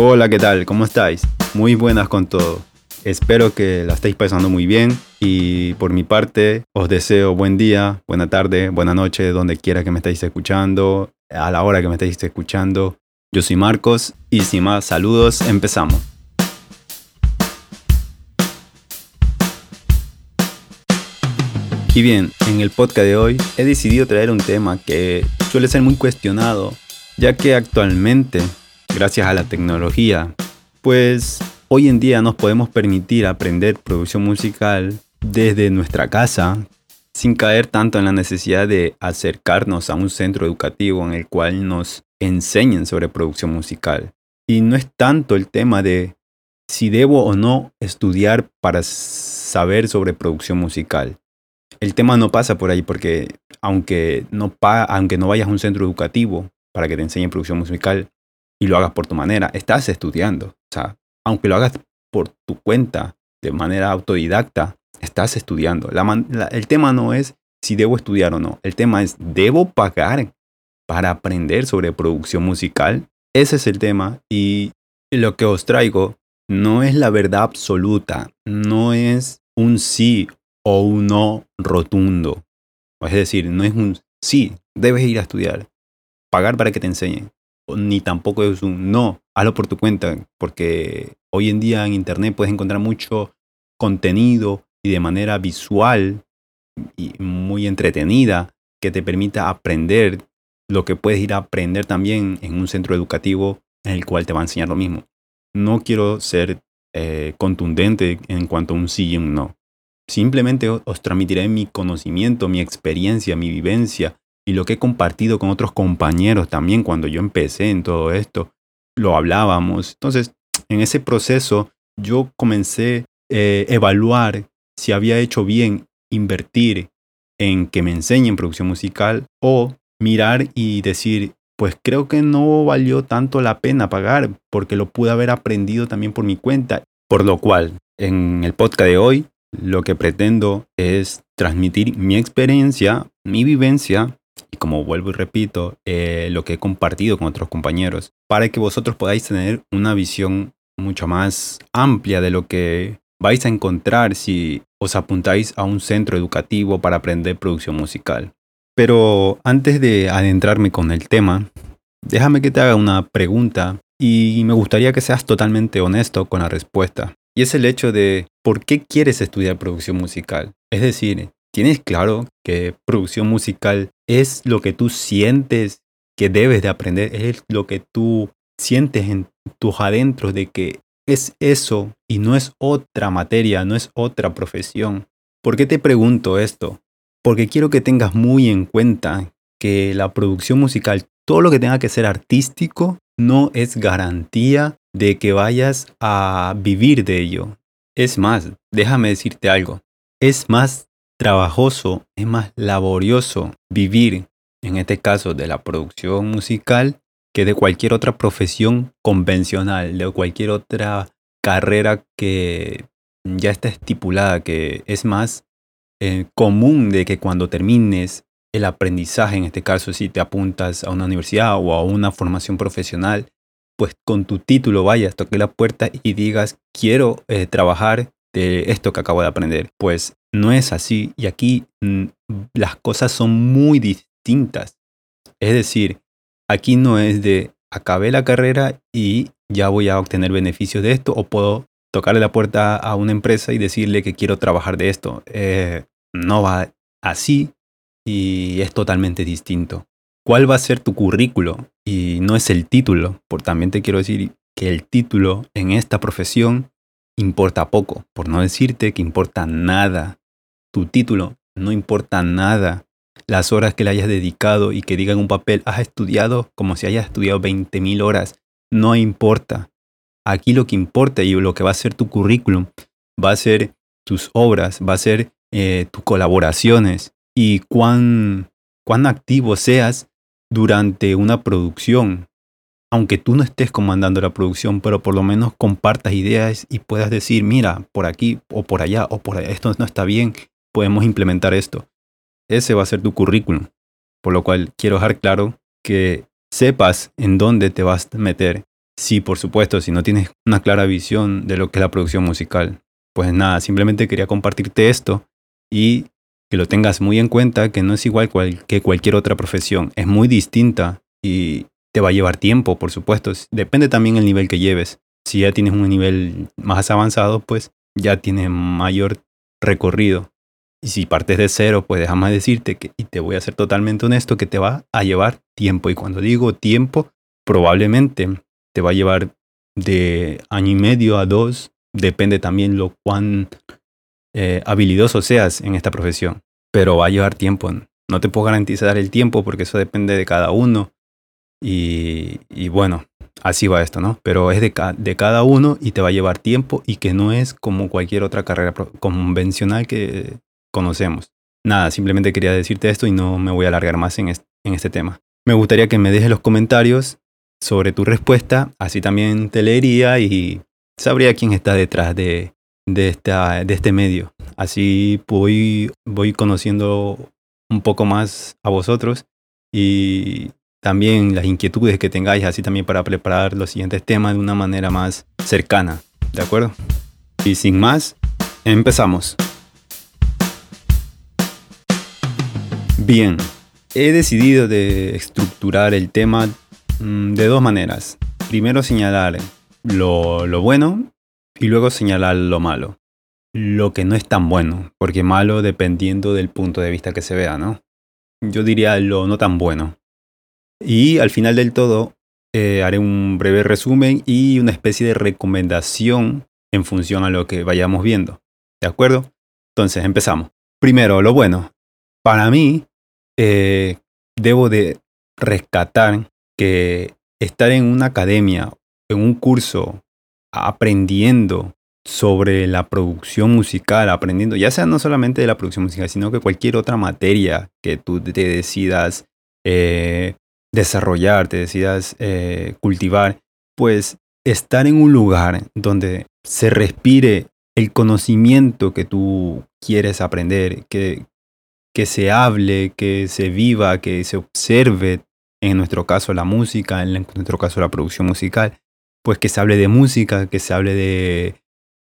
Hola, ¿qué tal? ¿Cómo estáis? Muy buenas con todo. Espero que la estéis pasando muy bien y por mi parte os deseo buen día, buena tarde, buena noche, donde quiera que me estéis escuchando, a la hora que me estéis escuchando. Yo soy Marcos y sin más saludos, empezamos. Y bien, en el podcast de hoy he decidido traer un tema que suele ser muy cuestionado, ya que actualmente, gracias a la tecnología, pues hoy en día nos podemos permitir aprender producción musical desde nuestra casa, sin caer tanto en la necesidad de acercarnos a un centro educativo en el cual nos enseñen sobre producción musical. Y no es tanto el tema de si debo o no estudiar para saber sobre producción musial, el tema no pasa por ahí porque aunque no, aunque no vayas a un centro educativo para que te enseñen producción musical y lo hagas por tu manera, estás estudiando. O sea, aunque lo hagas por tu cuenta, de manera autodidacta, estás estudiando. el tema no es si debo estudiar o no. El tema es, ¿debo pagar para aprender sobre producción musical? Ese es el tema y lo que os traigo no es la verdad absoluta, no es un sí o un no rotundo. Es decir, no es un sí, debes ir a estudiar, pagar para que te enseñen. Ni tampoco es un no, hazlo por tu cuenta, porque hoy en día en Internet puedes encontrar mucho contenido y de manera visual y muy entretenida que te permita aprender lo que puedes ir a aprender también en un centro educativo en el cual te va a enseñar lo mismo. No quiero ser eh, contundente en cuanto a un sí y un no. Simplemente os transmitiré mi conocimiento, mi experiencia, mi vivencia y lo que he compartido con otros compañeros también cuando yo empecé en todo esto. Lo hablábamos. Entonces, en ese proceso yo comencé a eh, evaluar si había hecho bien invertir en que me enseñen producción musical o mirar y decir, pues creo que no valió tanto la pena pagar porque lo pude haber aprendido también por mi cuenta. Por lo cual, en el podcast de hoy lo que pretendo es transmitir mi experiencia, mi vivencia como vuelvo y repito, eh, lo que he compartido con otros compañeros, para que vosotros podáis tener una visión mucho más amplia de lo que vais a encontrar si os apuntáis a un centro educativo para aprender producción musical. Pero antes de adentrarme con el tema, déjame que te haga una pregunta y me gustaría que seas totalmente honesto con la respuesta. Y es el hecho de por qué quieres estudiar producción musical. Es decir, ¿tienes claro que producción musical es lo que tú sientes que debes de aprender? Es lo que tú sientes en tus adentros de que es eso y no es otra materia, no es otra profesión. ¿Por qué te pregunto esto? Porque quiero que tengas muy en cuenta que la producción musical, todo lo que tenga que ser artístico, no es garantía de que vayas a vivir de ello. Es más, déjame decirte algo, es más trabajoso, es más laborioso vivir, en este caso, de la producción musical que de cualquier otra profesión convencional, de cualquier otra carrera que ya está estipulada, que es más eh, común de que cuando termines el aprendizaje, en este caso si te apuntas a una universidad o a una formación profesional, pues con tu título vayas, toque la puerta y digas, quiero eh, trabajar de esto que acabo de aprender. Pues no es así y aquí mm, las cosas son muy distintas. Es decir, aquí no es de acabé la carrera y ya voy a obtener beneficios de esto o puedo tocarle la puerta a una empresa y decirle que quiero trabajar de esto. Eh, no va así y es totalmente distinto. ¿Cuál va a ser tu currículo? Y no es el título, por también te quiero decir que el título en esta profesión importa poco, por no decirte que importa nada. Tu título no importa nada. Las horas que le hayas dedicado y que diga en un papel, has estudiado como si hayas estudiado 20.000 horas, no importa. Aquí lo que importa y lo que va a ser tu currículum va a ser tus obras, va a ser eh, tus colaboraciones y cuán, cuán activo seas durante una producción. Aunque tú no estés comandando la producción, pero por lo menos compartas ideas y puedas decir, mira, por aquí o por allá o por allá, esto no está bien, podemos implementar esto. Ese va a ser tu currículum. Por lo cual quiero dejar claro que sepas en dónde te vas a meter. Sí, por supuesto, si no tienes una clara visión de lo que es la producción musical. Pues nada, simplemente quería compartirte esto y que lo tengas muy en cuenta, que no es igual que cualquier otra profesión, es muy distinta y te va a llevar tiempo, por supuesto. Depende también el nivel que lleves. Si ya tienes un nivel más avanzado, pues ya tienes mayor recorrido. Y si partes de cero, pues déjame decirte que, y te voy a ser totalmente honesto, que te va a llevar tiempo. Y cuando digo tiempo, probablemente te va a llevar de año y medio a dos, depende también lo cuán eh, habilidoso seas en esta profesión, pero va a llevar tiempo. No te puedo garantizar el tiempo porque eso depende de cada uno. Y, bueno, así va esto, ¿no? Pero es de, de, cada uno y te va a llevar tiempo y que no es como cualquier otra carrera convencional que conocemos. Nada, simplemente quería decirte esto y no me voy a alargar más en, en este tema. Me gustaría que me dejes los comentarios sobre tu respuesta, así también te leería y sabría quién está detrás de, de, esta, de este medio. Así voy, voy conociendo un poco más a vosotros y también las inquietudes que tengáis, así también para preparar los siguientes temas de una manera más cercana. ¿De acuerdo? Y sin más, empezamos. Bien, he decidido de estructurar el tema mm, de dos maneras. Primero señalar lo, lo bueno y luego señalar lo malo. Lo que no es tan bueno, porque malo dependiendo del punto de vista que se vea, ¿no? Yo diría lo no tan bueno. Y al final del todo eh, haré un breve resumen y una especie de recomendación en función a lo que vayamos viendo. ¿De acuerdo? Entonces, empezamos. Primero, lo bueno. Para mí, eh, debo de rescatar que estar en una academia, en un curso aprendiendo sobre la producción musical, aprendiendo, ya sea no solamente de la producción musical, sino que cualquier otra materia que tú te decidas eh, desarrollar, te decidas eh, cultivar, pues estar en un lugar donde se respire el conocimiento que tú quieres aprender, que, que se hable, que se viva, que se observe, en nuestro caso la música, en nuestro caso la producción musical, pues que se hable de música, que se hable de,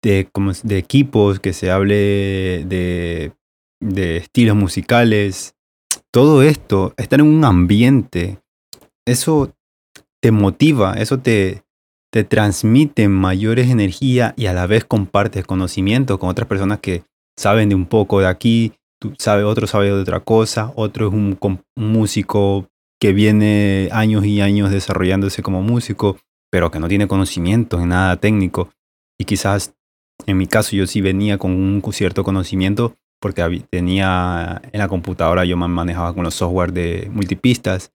de, de equipos, que se hable de, de estilos musicales. Todo esto, estar en un ambiente, eso te motiva, eso te, te transmite mayores energía y a la vez compartes conocimiento con otras personas que saben de un poco de aquí, tú otro sabe de otra cosa, otro es un, un, músico que viene años y años desarrollándose como músico pero que no tiene conocimiento en nada técnico. Y quizás en mi caso yo sí venía con un cierto conocimiento porque tenía en la computadora, yo manejaba con los software de multipistas,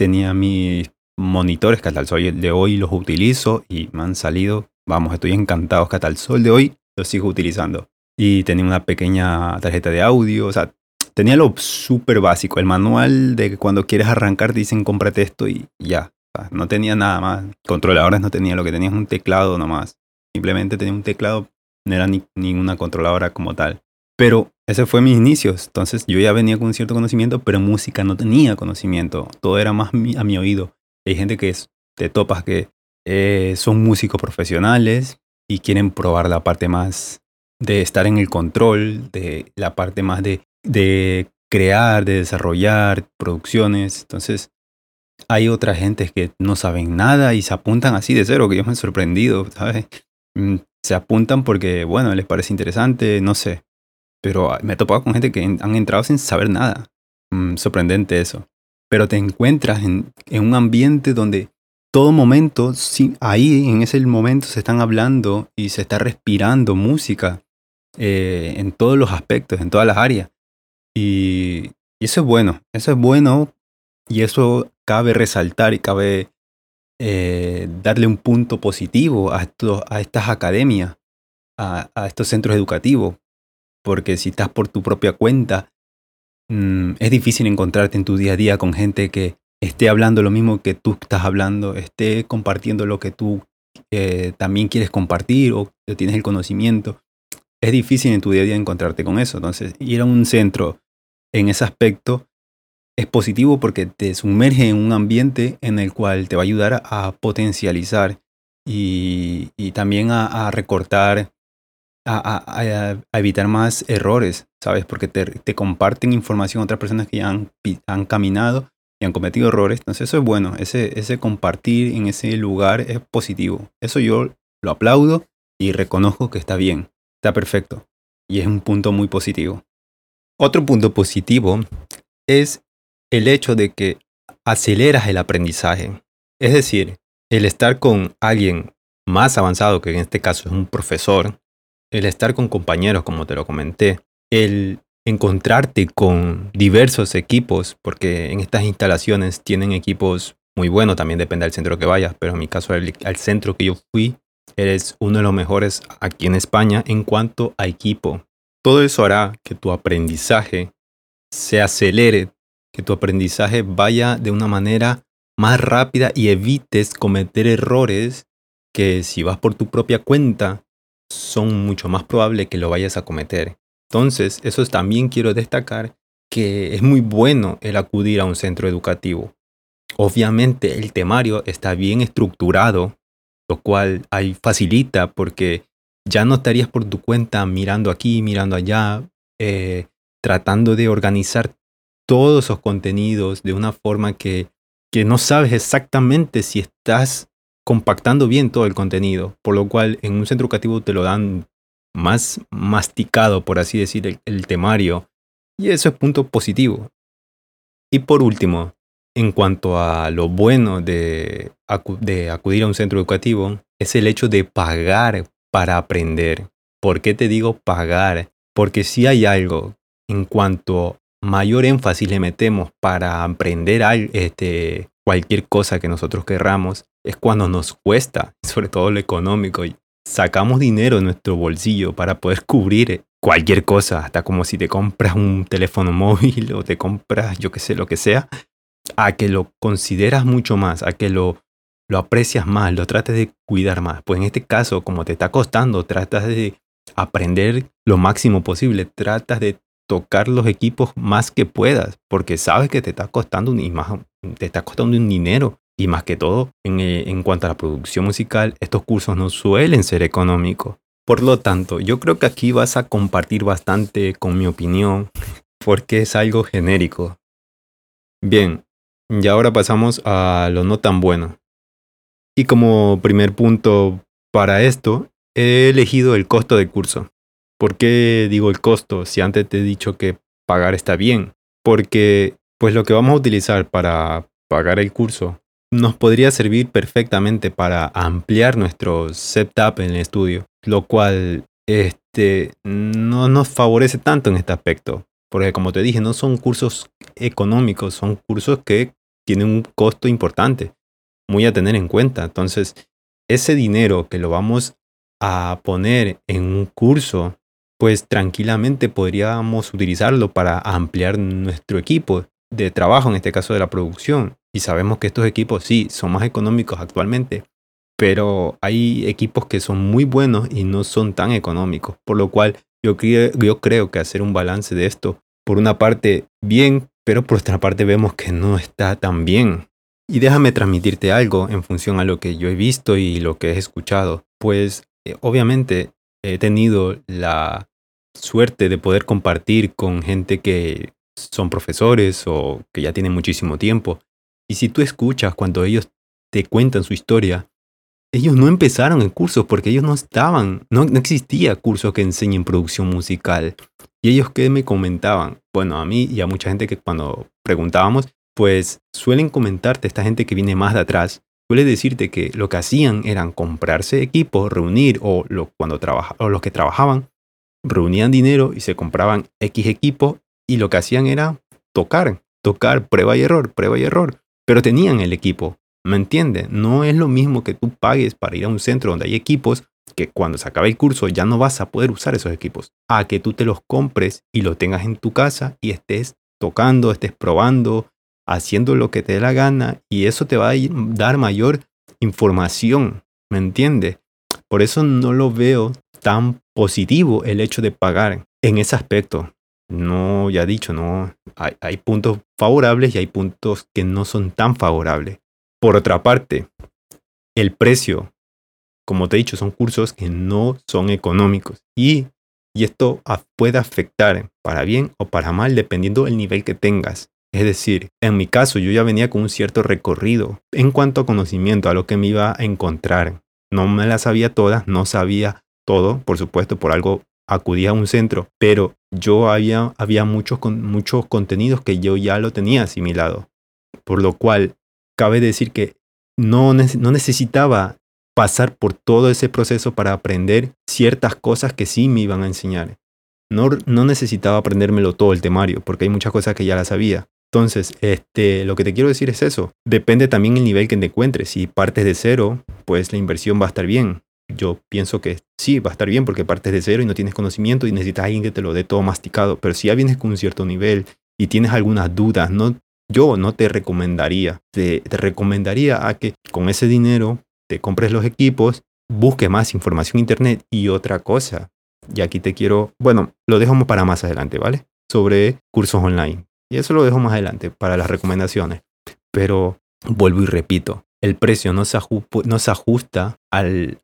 tenía mis monitores que hasta el sol de hoy los utilizo y me han salido, vamos, estoy encantado que hasta el sol de hoy los sigo utilizando. Y tenía una pequeña tarjeta de audio, o sea, tenía lo súper básico, el manual de que cuando quieres arrancar te dicen cómprate esto y ya, no tenía nada más. Controladores no tenía, lo que tenía es un teclado nomás. Simplemente tenía un teclado, no era ni, ninguna controladora como tal. Pero ese fue mis inicios. Entonces yo ya venía con un cierto conocimiento, pero música no tenía conocimiento. Todo era más a mi oído. Hay gente que es, te topas que eh, son músicos profesionales y quieren probar la parte más de estar en el control, de la parte más de, de crear, de desarrollar producciones. Entonces, hay otras gentes que no saben nada y se apuntan así de cero, que yo me he sorprendido, ¿sabes? Mm, se apuntan porque, bueno, les parece interesante, no sé. Pero me he topado con gente que han entrado sin saber nada. Mm, sorprendente eso. Pero te encuentras en, un ambiente donde todo momento, ahí en ese momento se están hablando y se está respirando música eh, en todos los aspectos, en todas las áreas. y eso es bueno, eso es bueno y eso cabe resaltar y cabe eh, darle un punto positivo a, a estas academias, a, estos centros educativos, porque si estás por tu propia cuenta, mm, es difícil encontrarte en tu día a día con gente que esté hablando lo mismo que tú estás hablando, esté compartiendo lo que tú eh, también quieres compartir o tienes el conocimiento. Es difícil en tu día a día encontrarte con eso. Entonces, ir a un centro en ese aspecto es positivo porque te sumerge en un ambiente en el cual te va a ayudar a potencializar y, también a, recortar, a, evitar más errores, ¿sabes? Porque te, comparten información otras personas que ya han, caminado y han cometido errores. Entonces eso es bueno, ese compartir en ese lugar es positivo. Eso yo lo aplaudo y reconozco que está bien, está perfecto y es un punto muy positivo. Otro punto positivo es el hecho de que aceleras el aprendizaje. Es decir, el estar con alguien más avanzado, que en este caso es un profesor, el estar con compañeros, como te lo comenté, el encontrarte con diversos equipos, porque en estas instalaciones tienen equipos muy buenos, también depende del centro que vayas, pero en mi caso al, centro que yo fui, eres uno de los mejores aquí en España en cuanto a equipo. Todo eso hará que tu aprendizaje se acelere, que tu aprendizaje vaya de una manera más rápida y evites cometer errores que si vas por tu propia cuenta son mucho más probables que lo vayas a cometer. Entonces, eso también quiero destacar que es muy bueno el acudir a un centro educativo. Obviamente el temario está bien estructurado, lo cual ahí facilita porque ya no estarías por tu cuenta mirando aquí, mirando allá, eh, tratando de organizar todos esos contenidos de una forma que, que no sabes exactamente si estás compactando bien todo el contenido, por lo cual en un centro educativo te lo dan más masticado, por así decir, el, temario, y eso es punto positivo. Y por último, en cuanto a lo bueno de, acudir a un centro educativo, es el hecho de pagar para aprender. ¿Por qué te digo pagar? Porque si hay algo en cuanto mayor énfasis le metemos para aprender este, cualquier cosa que nosotros querramos, es cuando nos cuesta, sobre todo lo económico. Sacamos dinero de nuestro bolsillo para poder cubrir cualquier cosa, hasta como si te compras un teléfono móvil o te compras, yo qué sé, lo que sea, a que lo consideras mucho más, a que lo, lo aprecias más, lo trates de cuidar más. Pues en este caso, como te está costando, tratas de aprender lo máximo posible, tratas de tocar los equipos más que puedas, porque sabes que te está costando un, te está costando un dinero. Y más que todo, en, eh, en cuanto a la producción musical, estos cursos no suelen ser económicos. Por lo tanto, yo creo que aquí vas a compartir bastante con mi opinión, porque es algo genérico. Bien, y ahora pasamos a lo no tan bueno. Y como primer punto para esto, he elegido el costo del curso. ¿Por qué digo el costo si antes te he dicho que pagar está bien? Porque pues lo que vamos a utilizar para pagar el curso nos podría servir perfectamente para ampliar nuestro setup en el estudio, lo cual este, no nos favorece tanto en este aspecto, porque como te dije, no son cursos económicos, son cursos que tienen un costo importante, muy a tener en cuenta. Entonces, ese dinero que lo vamos a poner en un curso pues tranquilamente podríamos utilizarlo para ampliar nuestro equipo de trabajo, en este caso de la producción. Y sabemos que estos equipos sí son más económicos actualmente, pero hay equipos que son muy buenos y no son tan económicos, por lo cual yo, yo creo que hacer un balance de esto, por una parte bien, pero por otra parte vemos que no está tan bien. Y déjame transmitirte algo en función a lo que yo he visto y lo que he escuchado. Pues eh, obviamente he tenido la suerte de poder compartir con gente que son profesores o que ya tienen muchísimo tiempo. Y si tú escuchas cuando ellos te cuentan su historia, ellos no empezaron el curso porque ellos no estaban, no, no existía curso que enseñen producción musical. Y ellos que me comentaban, bueno, a mí y a mucha gente que cuando preguntábamos, pues suelen comentarte, esta gente que viene más de atrás, suele decirte que lo que hacían eran comprarse equipos, reunir, o, lo, cuando o los que trabajaban, reunían dinero y se compraban X equipo y lo que hacían era tocar, tocar, prueba y error, prueba y error, pero tenían el equipo, ¿me entiendes? No es lo mismo que tú pagues para ir a un centro donde hay equipos que cuando se acabe el curso ya no vas a poder usar esos equipos, a que tú te los compres y los tengas en tu casa y estés tocando, estés probando, haciendo lo que te dé la gana y eso te va a dar mayor información, ¿me entiendes? Por eso no lo veo tan positivo el hecho de pagar en ese aspecto. No, ya dicho, no, hay, hay puntos favorables y hay puntos que no son tan favorables. Por otra parte, el precio, como te he dicho, son cursos que no son económicos y, y esto puede afectar para bien o para mal dependiendo del nivel que tengas. Es decir, en mi caso yo ya venía con un cierto recorrido en cuanto a conocimiento, a lo que me iba a encontrar. No me las sabía todas, no sabía todo, por supuesto, por algo acudía a un centro, pero yo había, había muchos, muchos contenidos que yo ya lo tenía asimilado. Por lo cual, cabe decir que no, no necesitaba pasar por todo ese proceso para aprender ciertas cosas que sí me iban a enseñar. No, no necesitaba aprendérmelo todo el temario, porque hay muchas cosas que ya las sabía. Entonces, este, lo que te quiero decir es eso. Depende también el nivel que te encuentres. Si partes de cero, pues la inversión va a estar bien. Yo pienso que sí, va a estar bien porque partes de cero y no tienes conocimiento y necesitas a alguien que te lo dé todo masticado. Pero si ya vienes con un cierto nivel y tienes algunas dudas, no, yo no te recomendaría. Te, recomendaría a que con ese dinero te compres los equipos, busques más información en internet y otra cosa. Y aquí te quiero, bueno, lo dejamos para más adelante, ¿vale? Sobre cursos online. Y eso lo dejo más adelante para las recomendaciones. Pero vuelvo y repito, el precio no se, no se ajusta al,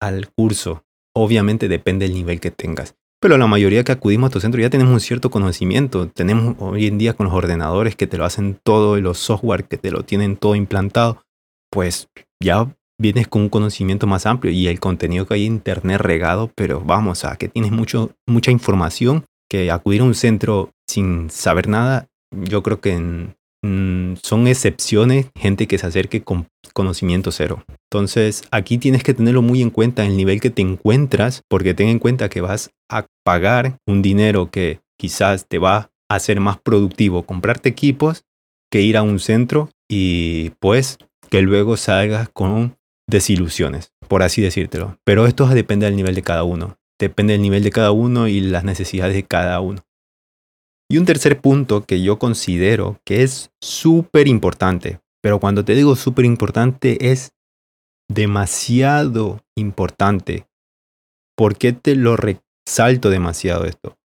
al curso. Obviamente depende del nivel que tengas. Pero la mayoría que acudimos a tu centro ya tenemos un cierto conocimiento. Tenemos hoy en día con los ordenadores que te lo hacen todo y los software que te lo tienen todo implantado. Pues ya vienes con un conocimiento más amplio y el contenido que hay en internet regado, pero vamos a que tienes mucho, mucha información que acudir a un centro sin saber nada, yo creo que mm, son excepciones, gente que se acerque con conocimiento cero. Entonces, aquí tienes que tenerlo muy en cuenta el nivel que te encuentras, porque ten en cuenta que vas a pagar un dinero que quizás te va a hacer más productivo comprarte equipos que ir a un centro y pues que luego salgas con desilusiones, por así decírtelo. Pero esto depende del nivel de cada uno depende del nivel de cada uno y las necesidades de cada uno. Y un tercer punto que yo considero que es súper importante, pero cuando te digo súper importante es demasiado importante. ¿Por qué te lo resalto demasiado esto?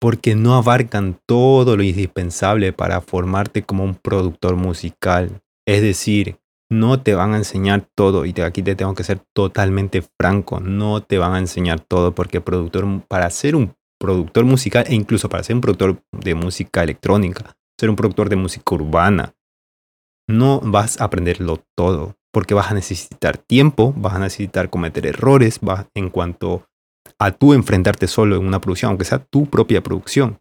Porque no abarcan todo lo indispensable para formarte como un productor musical. Es decir, no te van a enseñar todo y aquí te tengo que ser totalmente franco, no te van a enseñar todo porque productor para ser un productor musical e incluso para ser un productor de música electrónica, ser un productor de música urbana, no vas a aprenderlo todo porque vas a necesitar tiempo, vas a necesitar cometer errores, vas en cuanto a tú enfrentarte solo en una producción, aunque sea tu propia producción.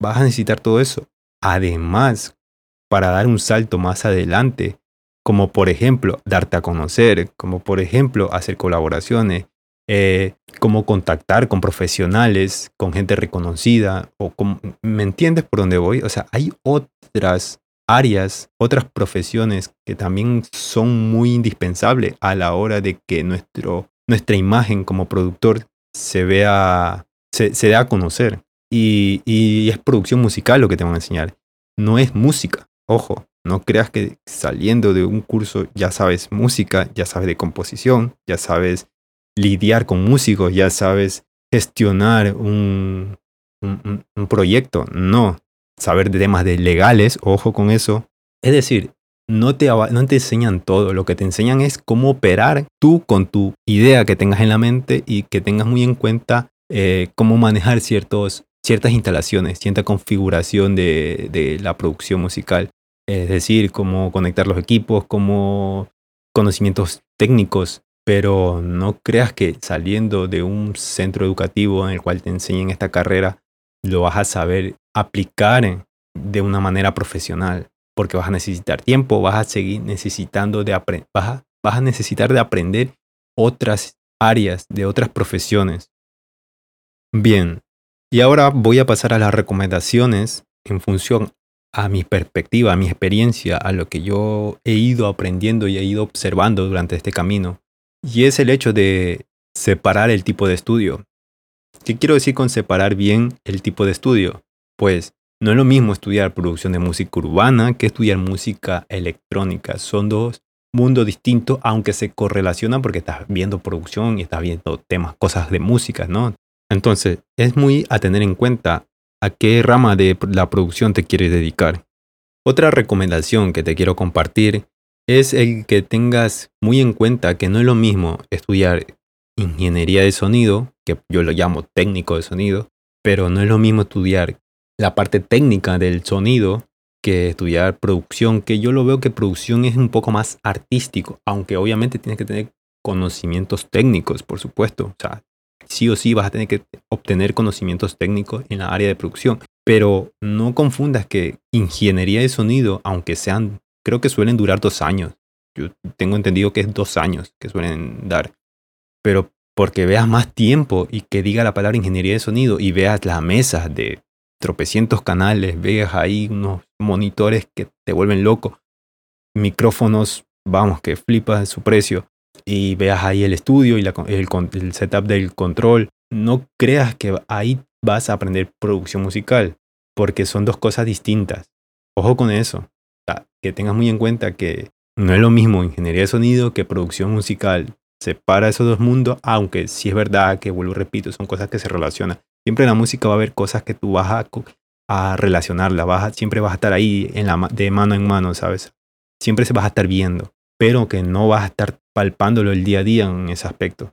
Vas a necesitar todo eso. Además, para dar un salto más adelante, como por ejemplo darte a conocer, como por ejemplo hacer colaboraciones, eh, como contactar con profesionales, con gente reconocida, o ¿me entiendes por dónde voy? O sea, hay otras áreas, otras profesiones que también son muy indispensables a la hora de que nuestro, nuestra imagen como productor se vea, se, se dé a conocer. Y, y es producción musical lo que te van a enseñar. No es música, ojo, no creas que saliendo de un curso ya sabes música, ya sabes de composición, ya sabes lidiar con músicos, ya sabes gestionar un, un, proyecto. No, saber de temas de legales, ojo con eso. Es decir, no te, no te enseñan todo, lo que te enseñan es cómo operar tú con tu idea que tengas en la mente y que tengas muy en cuenta eh, cómo manejar ciertos, ciertas instalaciones, cierta configuración de, de la producción musical es decir, cómo conectar los equipos, cómo conocimientos técnicos, pero no creas que saliendo de un centro educativo en el cual te enseñen esta carrera, lo vas a saber aplicar de una manera profesional, porque vas a necesitar tiempo, vas a seguir necesitando de aprender, vas, vas a necesitar de aprender otras áreas, de otras profesiones. Bien, y ahora voy a pasar a las recomendaciones en función a mi perspectiva, a mi experiencia, a lo que yo he ido aprendiendo y he ido observando durante este camino. Y es el hecho de separar el tipo de estudio. ¿Qué quiero decir con separar bien el tipo de estudio? Pues no es lo mismo estudiar producción de música urbana que estudiar música electrónica. Son dos mundos distintos, aunque se correlacionan porque estás viendo producción y estás viendo temas, cosas de música, ¿no? Entonces, es muy a tener en cuenta a qué rama de la producción te quieres dedicar. Otra recomendación que te quiero compartir es el que tengas muy en cuenta que no es lo mismo estudiar ingeniería de sonido, que yo lo llamo técnico de sonido, pero no es lo mismo estudiar la parte técnica del sonido que estudiar producción, que yo lo veo que producción es un poco más artístico, aunque obviamente tienes que tener conocimientos técnicos, por supuesto. O sea, sí o sí vas a tener que obtener conocimientos técnicos en la área de producción. Pero no confundas que ingeniería de sonido, aunque sean, creo que suelen durar dos años. Yo tengo entendido que es dos años que suelen dar. Pero porque veas más tiempo y que diga la palabra ingeniería de sonido y veas las mesas de tropecientos canales, veas ahí unos monitores que te vuelven loco, micrófonos, vamos, que flipas su precio, y veas ahí el estudio y el, setup del control, no creas que ahí vas a aprender producción musical, porque son dos cosas distintas. Ojo con eso. Que tengas muy en cuenta que no es lo mismo ingeniería de sonido que producción musical. Separa esos dos mundos, aunque sí es verdad que, vuelvo repito, son cosas que se relacionan. Siempre en la música va a haber cosas que tú vas a, a relacionarla, vas siempre vas a estar ahí en la, de mano en mano, ¿sabes? Siempre se vas a estar viendo, pero que no vas a estar palpándolo el día a día en ese aspecto.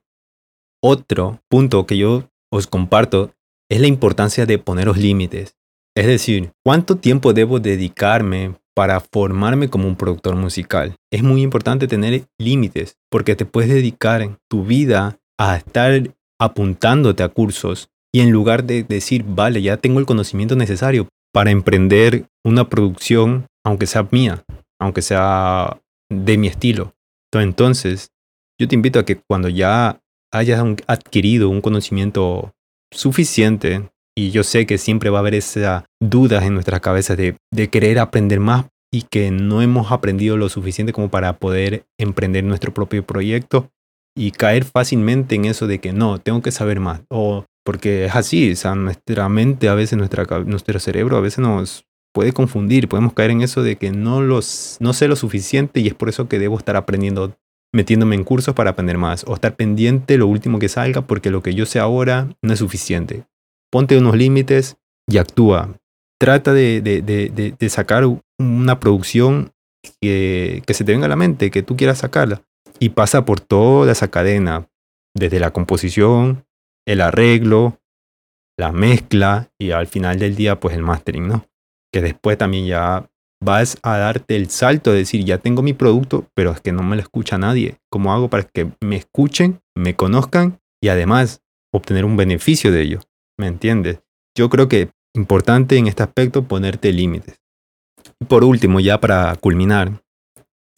Otro punto que yo os comparto es la importancia de poneros límites. Es decir, ¿cuánto tiempo debo dedicarme para formarme como un productor musical? Es muy importante tener límites porque te puedes dedicar tu vida a estar apuntándote a cursos y en lugar de decir, vale, ya tengo el conocimiento necesario para emprender una producción, aunque sea mía, aunque sea de mi estilo. Entonces, yo te invito a que cuando ya hayas adquirido un conocimiento suficiente, y yo sé que siempre va a haber esas dudas en nuestras cabezas de, querer aprender más y que no hemos aprendido lo suficiente como para poder emprender nuestro propio proyecto y caer fácilmente en eso de que no, tengo que saber más o porque es así, o sea, nuestra mente a veces, nuestra, nuestro cerebro a veces nos puede confundir, podemos caer en eso de que no, los, no sé lo suficiente y es por eso que debo estar aprendiendo, metiéndome en cursos para aprender más, o estar pendiente lo último que salga porque lo que yo sé ahora no es suficiente. Ponte unos límites y actúa. Trata de, de, de, de sacar una producción que, que se te venga a la mente, que tú quieras sacarla, y pasa por toda esa cadena, desde la composición, el arreglo, la mezcla y al final del día pues el mastering, ¿no? Que después también ya vas a darte el salto de decir, ya tengo mi producto, pero es que no me lo escucha nadie. ¿Cómo hago para que me escuchen, me conozcan y además obtener un beneficio de ello? ¿Me entiendes? Yo creo que importante en este aspecto ponerte límites. Y por último, ya para culminar,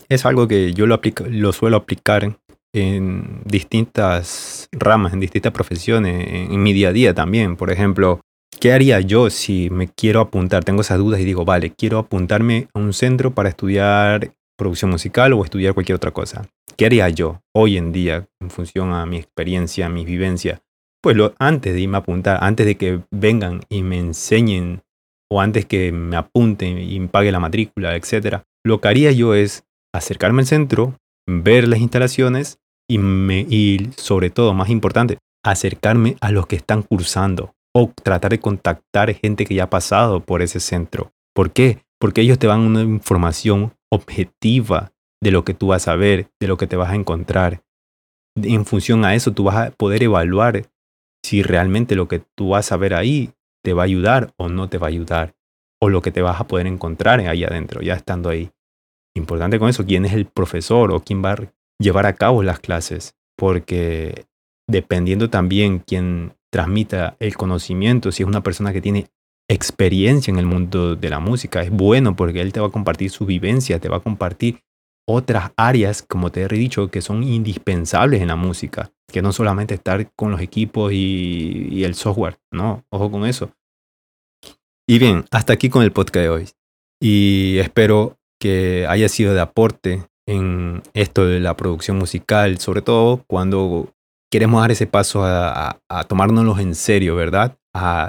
es algo que yo lo, suelo aplicar en distintas ramas, en distintas profesiones, en, mi día a día también. Por ejemplo, ¿qué haría yo si me quiero apuntar? Tengo esas dudas y digo, vale, quiero apuntarme a un centro para estudiar producción musical o estudiar cualquier otra cosa. ¿Qué haría yo hoy en día en función a mi experiencia, a mi vivencia? Pues antes de irme a apuntar, antes de que vengan y me enseñen o antes que me apunten y me pague la matrícula, etc., lo que haría yo es acercarme al centro, ver las instalaciones y, me, y sobre todo, más importante, acercarme a los que están cursando o tratar de contactar gente que ya ha pasado por ese centro. ¿Por qué? Porque ellos te dan una información objetiva de lo que tú vas a ver, de lo que te vas a encontrar. En función a eso, tú vas a poder evaluar si realmente lo que tú vas a ver ahí te va a ayudar o no te va a ayudar. O lo que te vas a poder encontrar ahí adentro, ya estando ahí. Importante con eso, quién es el profesor o quién va a llevar a cabo las clases, porque dependiendo también quién transmita el conocimiento, si es una persona que tiene experiencia en el mundo de la música, es bueno porque él te va a compartir su vivencia, te va a compartir otras áreas, como te he dicho, que son indispensables en la música, que no solamente estar con los equipos y, el software, no, ojo con eso. Y bien, hasta aquí con el podcast de hoy. Y espero que haya sido de aporte en esto de la producción musical, sobre todo cuando queremos dar ese paso a, a, tomárnoslos en serio, ¿verdad?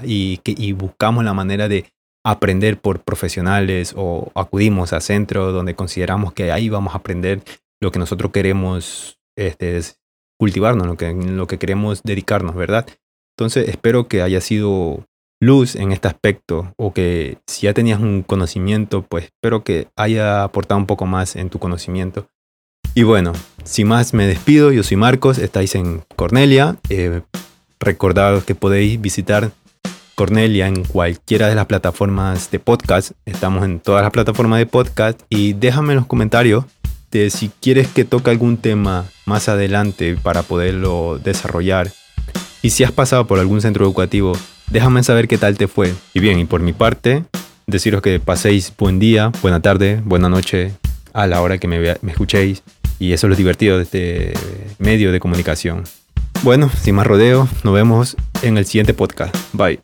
y, que, y buscamos la manera de aprender por profesionales o acudimos a centros donde consideramos que ahí vamos a aprender lo que nosotros queremos este, cultivarnos, lo que, lo que queremos dedicarnos, ¿verdad? Entonces espero que haya sido luz en este aspecto o que si ya tenías un conocimiento, pues espero que haya aportado un poco más en tu conocimiento. Y bueno, sin más me despido, yo soy Marcos, estáis en Cornelia. Eh, recordad que podéis visitar Cornelia en cualquiera de las plataformas de podcast. Estamos en todas las plataformas de podcast y déjame en los comentarios de si quieres que toque algún tema más adelante para poderlo desarrollar. Y si has pasado por algún centro educativo, déjame saber qué tal te fue. Y bien, y por mi parte, deciros que paséis buen día, buena tarde, buena noche, a la hora que me, me escuchéis. Y eso es lo divertido de este medio de comunicación. Bueno, sin más rodeo, nos vemos en el siguiente podcast. Bye.